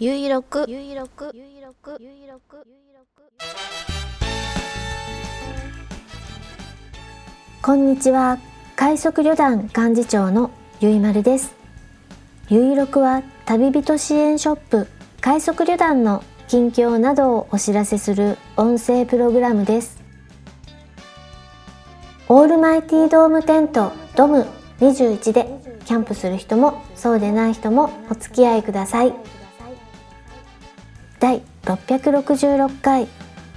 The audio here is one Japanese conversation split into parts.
ゆいろくゆいろくゆいろくゆいろくこんにちは。快速旅団幹事長のゆいまるです。ゆいろくは旅人支援ショップ。快速旅団の近況などをお知らせする音声プログラムです。オールマイティドームテントドム21でキャンプする人もそうでない人もお付き合いください。第666回。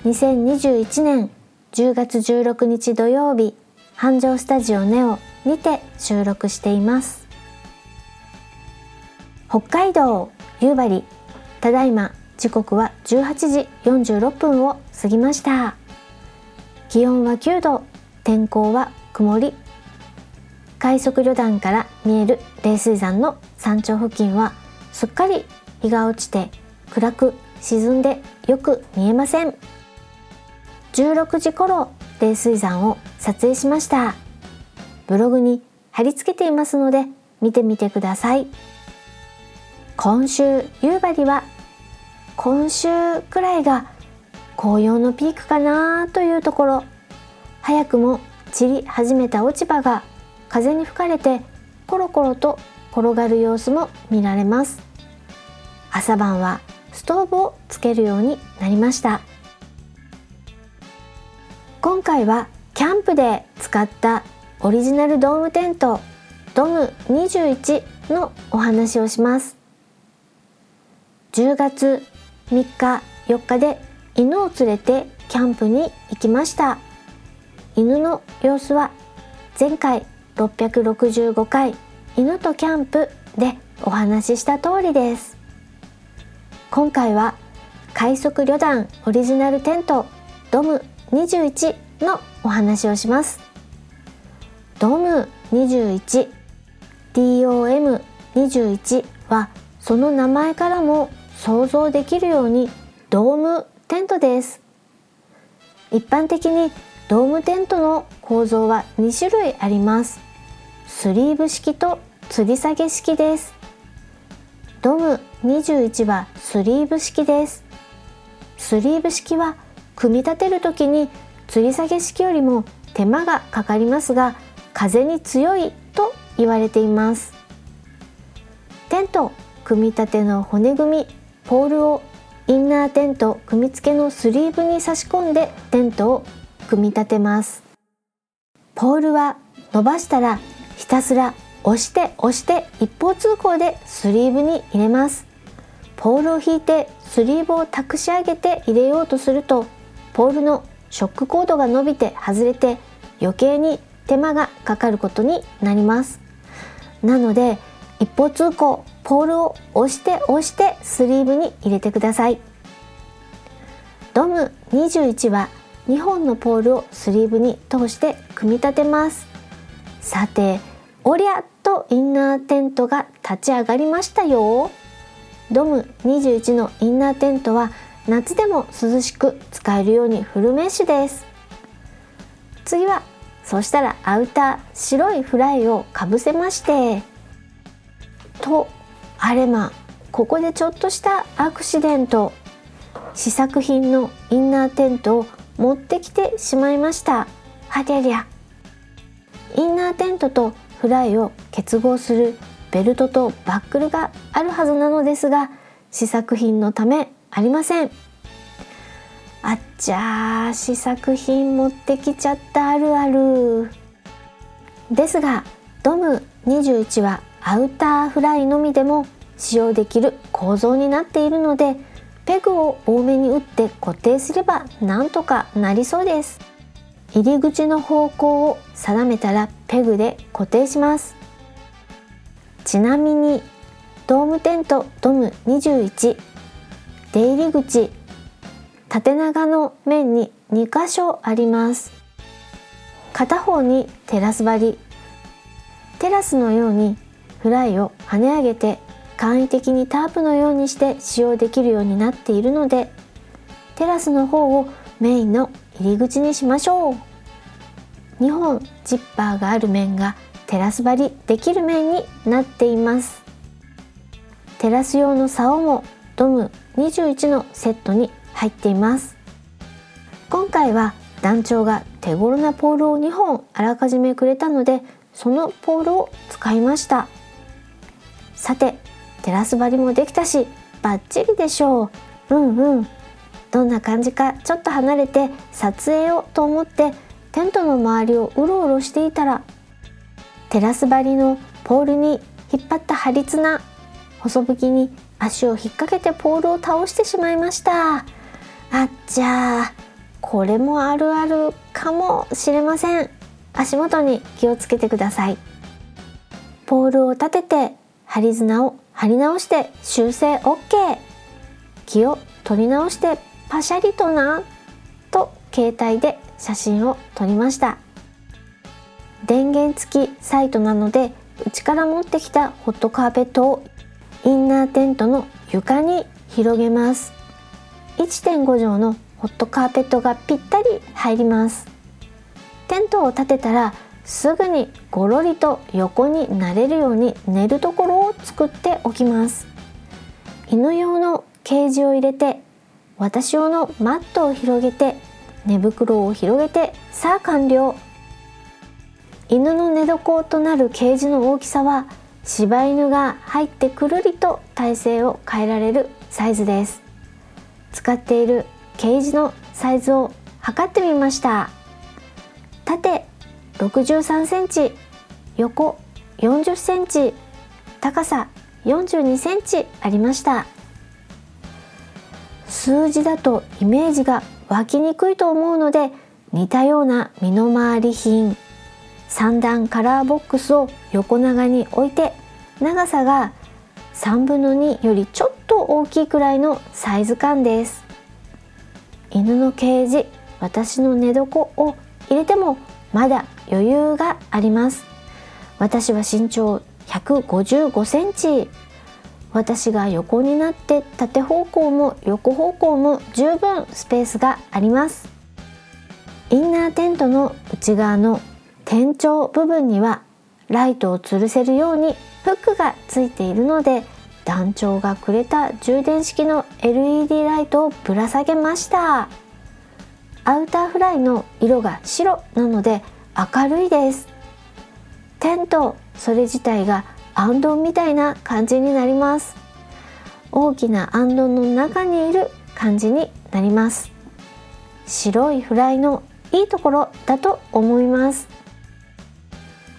2021年10月16日土曜日。繁盛スタジオネオにて収録しています。北海道夕張。ただいま時刻は18時46分を過ぎました。気温は9度。天候は曇り。快速旅団から見える冷水山の山頂付近はすっかり日が落ちて暗く沈んでよく見えません。16時頃冷水山を撮影しました。ブログに貼り付けていますので見てみてください。今週夕張は今週くらいが紅葉のピークかなというところ。早くも散り始めた落ち葉が風に吹かれてコロコロと転がる様子も見られます。朝晩はストーブをつけるようになりました。今回はキャンプで使ったオリジナルドームテントドム21のお話をします。10月3日4日で犬を連れてキャンプに行きました。犬の様子は前回665回犬とキャンプでお話しした通りです。今回は快速旅団オリジナルテントドム21のお話をします。ドム21 DOM21 はその名前からも想像できるようにドームテントです。一般的にドームテントの構造は2種類あります。スリーブ式と吊り下げ式です。ドム21はスリーブ式です。スリーブ式は組み立てる時に吊り下げ式よりも手間がかかりますが風に強いと言われています。テント組み立ての骨組みポールをインナーテント組み付けのスリーブに差し込んでテントを組み立てます。ポールは伸ばしたらひたすら押して押して一方通行でスリーブに入れます。ポールを引いてスリーブを託し上げて入れようとするとポールのショックコードが伸びて外れて余計に手間がかかることになります。なので一方通行ポールを押して押してスリーブに入れてください。ドム21は2本のポールをスリーブに通して組み立てます。さておりゃとインナーテントが立ち上がりましたよ。ドム21のインナーテントは夏でも涼しく使えるようにフルメッシュです。次はそしたらアウター白いフライをかぶせましてとあれまここでちょっとしたアクシデント試作品のインナーテントを持ってきてしまいました。はりゃりゃ。インナーテントとフライを結合するベルトとバックルがあるはずなのですが試作品のためありません。あっちゃー試作品持ってきちゃったあるある。ですがドム21はアウターフライのみでも使用できる構造になっているのでペグを多めに打って固定すればなんとかなりそうです。入り口の方向を定めたらペグで固定します。ちなみにドームテントドム21出入り口縦長の面に2箇所あります。片方にテラス張りテラスのようにフライを跳ね上げて簡易的にタープのようにして使用できるようになっているのでテラスの方をメインの入り口にしましょう。2本ジッパーがある面がテラス張りできる面になっています。テラス用の竿もドム21のセットに入っています。今回は団長が手頃なポールを2本あらかじめくれたのでそのポールを使いました。さてテラス張りもできたしバッチリでしょう。うんうん。どんな感じかちょっと離れて撮影をと思ってテントの周りをうろうろしていたらテラス張りのポールに引っ張った張り綱細吹きに足を引っ掛けてポールを倒してしまいました。あっちゃーこれもあるあるかもしれません。足元に気をつけてください。ポールを立てて針綱を張り直して修正 OK 気を取り直してパシャリとなと携帯で写真を撮りました。電源付きサイトなのでうちから持ってきたホットカーペットをインナーテントの床に広げます。1.5畳のホットカーペットがぴったり入ります。テントを立てたらすぐにごろりと横になれるように寝るところを作っておきます。犬用のケージを入れて私用のマットを広げて寝袋を広げてさあ完了。犬の寝床となるケージの大きさは柴犬が入ってくるりと体勢を変えられるサイズです。使っているケージのサイズを測ってみました。縦63センチ横40センチ高さ42センチありました。数字だとイメージが湧きにくいと思うので似たような身の回り品。3段カラーボックスを横長に置いて長さが3分の2よりちょっと大きいくらいのサイズ感です。犬のケージ私の寝床を入れてもまだ余裕があります。私は身長155センチ。私が横になって縦方向も横方向も十分スペースがあります。インナーテントの内側の天井部分にはライトを吊るせるようにフックがついているので団長がくれた充電式の LED ライトをぶら下げました。アウターフライの色が白なので明るいです。テントそれ自体がアンドンみたいな感じになります。大きなアンドンの中にいる感じになります。白いフライのいいところだと思います。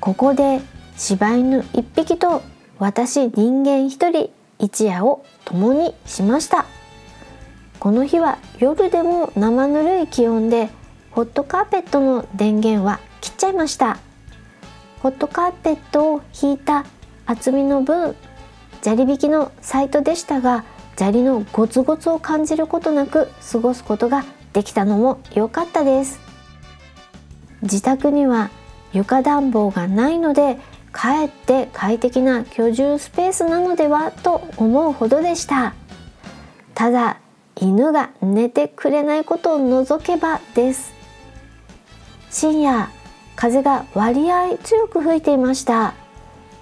ここで柴犬1匹と私人間1人一夜を共にしました。この日は夜でも生ぬるい気温でホットカーペットの電源は切っちゃいました。ホットカーペットを引いた厚みの分砂利引きのサイトでしたが砂利のゴツゴツを感じることなく過ごすことができたのも良かったです。自宅には床暖房がないのでかえって快適な居住スペースなのではと思うほどでした。ただ犬が寝てくれないことを除けばです。深夜風が割合強く吹いていました。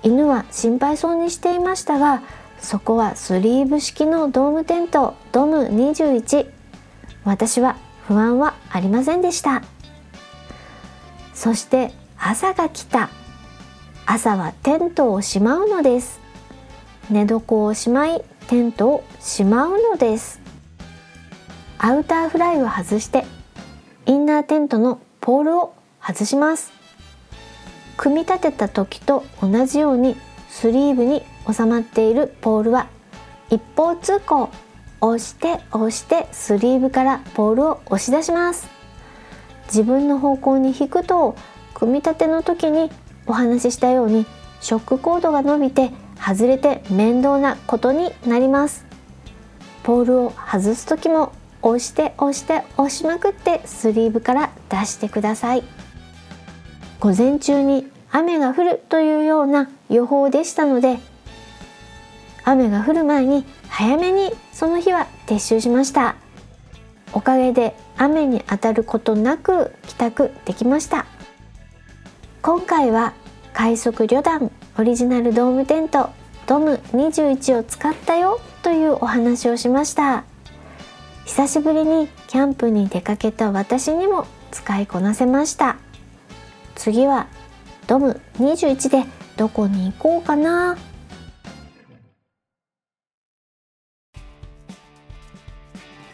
犬は心配そうにしていましたがそこはスリーブ式のドームテントドム21私は不安はありませんでした。そして朝が来た。朝はテントをしまうのです。寝床をしまいテントをしまうのです。アウターフライを外してインナーテントのポールを外します。組み立てた時と同じようにスリーブに収まっているポールは一方通行押して押してスリーブからポールを押し出します。自分の方向に引くと組み立ての時にお話ししたようにショックコードが伸びて外れて面倒なことになります。ポールを外す時も押して押して押しまくってスリーブから出してください。午前中に雨が降るというような予報でしたので雨が降る前に早めにその日は撤収しました。おかげで雨に当たることなく帰宅できました。今回は快速旅団オリジナルドームテントドム21を使ったよというお話をしました。久しぶりにキャンプに出かけた私にも使いこなせました。次はドム21でどこに行こうかな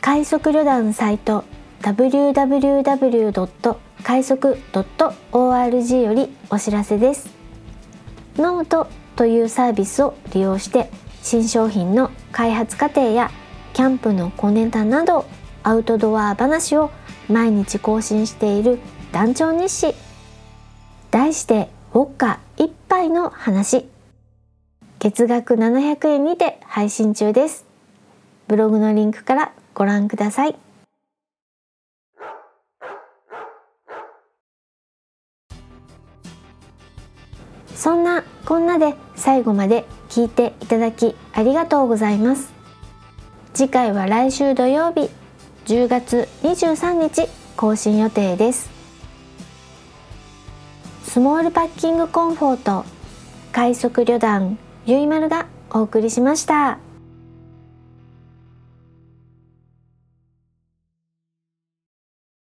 快速旅団サイト www. 快速 .org よりお知らせですノートというサービスを利用して新商品の開発過程やキャンプの小ネタなどアウトドア話を毎日更新している団長日誌題してウォッカ一杯の話。月額700円にて配信中です。ブログのリンクからご覧ください。そんなこんなで最後まで聞いていただきありがとうございます。次回は来週土曜日10月23日更新予定です。スモールパッキングコンフォート快速旅団ゆいまるがお送りしました。